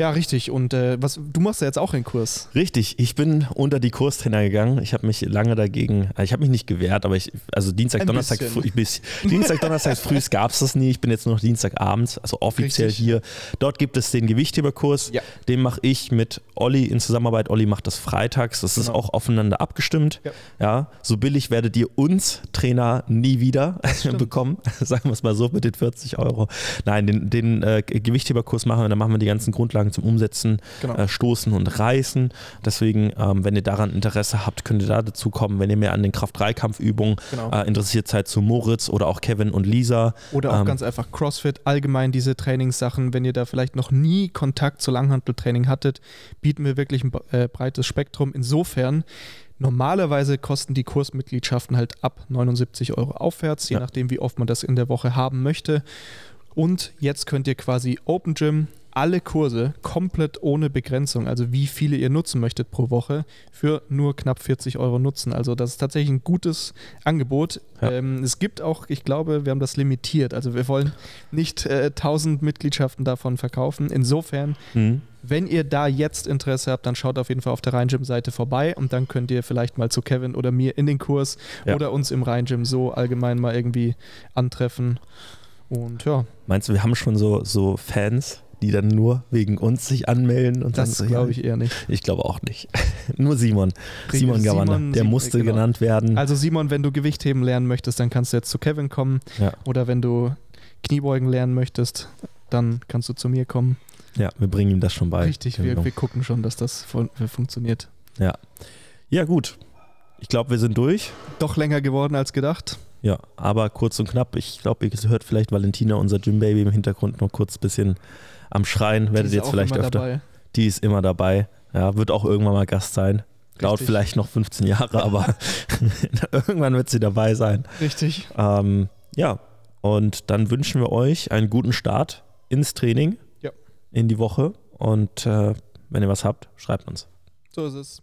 Ja, richtig. Und äh, was, du machst ja jetzt auch einen Kurs. Richtig, ich bin unter die Kurstrainer gegangen. Ich habe mich lange dagegen, äh, ich habe mich nicht gewehrt, aber ich, also Dienstag, Ein Donnerstag, bisschen. früh, bis, Dienstag, (laughs) Donnerstag früh gab es das nie. Ich bin jetzt nur noch Dienstagabends, also offiziell Richtig. hier. Dort gibt es den Gewichtheberkurs. Ja. Den mache ich mit Olli in Zusammenarbeit. Olli macht das freitags. Das ist Genau. auch aufeinander abgestimmt. Ja. Ja. so billig werdet ihr uns Trainer nie wieder (laughs) bekommen. Sagen wir es mal so mit den 40 Euro. Nein, den, den äh, Gewichtheberkurs machen wir, dann machen wir die ganzen Grundlagen zum Umsetzen Genau. äh, stoßen und reißen. Deswegen, ähm, wenn ihr daran Interesse habt, könnt ihr da dazu kommen. Wenn ihr mehr an den Kraft-3-Kampfübungen Genau. äh, interessiert seid, zu Moritz oder auch Kevin und Lisa. Oder auch ähm, ganz einfach CrossFit, allgemein diese Trainingssachen, wenn ihr da vielleicht noch nie Kontakt zu Langhanteltraining hattet, bieten wir wirklich ein äh, breites Spektrum. Insofern, normalerweise kosten die Kursmitgliedschaften halt ab 79 Euro aufwärts, je Ja. nachdem, wie oft man das in der Woche haben möchte. Und jetzt könnt ihr quasi Open Gym alle Kurse komplett ohne Begrenzung, also wie viele ihr nutzen möchtet pro Woche, für nur knapp 40 Euro nutzen. Also das ist tatsächlich ein gutes Angebot. Ja. Ähm, es gibt auch, ich glaube, wir haben das limitiert. Also wir wollen nicht äh, 1000 Mitgliedschaften davon verkaufen. Insofern, Mhm. wenn ihr da jetzt Interesse habt, dann schaut auf jeden Fall auf der Rheingym-Seite vorbei und dann könnt ihr vielleicht mal zu Kevin oder mir in den Kurs Ja. oder uns im Rheingym so allgemein mal irgendwie antreffen. Und ja, Meinst du, wir haben schon so, so Fans, die dann nur wegen uns sich anmelden? Und das glaube ja, ich eher nicht. Ich glaube auch nicht. (laughs) nur Simon. Richtig, Simon. Simon- Der Simon, musste genau. genannt werden. Also Simon, wenn du Gewichtheben lernen möchtest, dann kannst du jetzt zu Kevin kommen. Ja. Oder wenn du Kniebeugen lernen möchtest, dann kannst du zu mir kommen. ja, wir bringen ihm das schon bei. Richtig, wir, Genau. wir gucken schon, dass das fun funktioniert. Ja, gut. Ich glaube, wir sind durch. Doch länger geworden als gedacht. Ja, aber kurz und knapp. Ich glaube, ihr hört vielleicht Valentina, unser Gym-Baby, im Hintergrund noch kurz ein bisschen am Schreien. Werdet ihr jetzt vielleicht immer öfter. dabei. Die ist immer dabei. Ja, wird auch irgendwann mal Gast sein. Dauert vielleicht noch 15 Jahre, (laughs) aber (laughs) irgendwann wird sie dabei sein. Richtig. Ähm, ja, und dann wünschen wir euch einen guten Start ins Training, Ja. in die Woche. Und äh, wenn ihr was habt, schreibt uns. So ist es.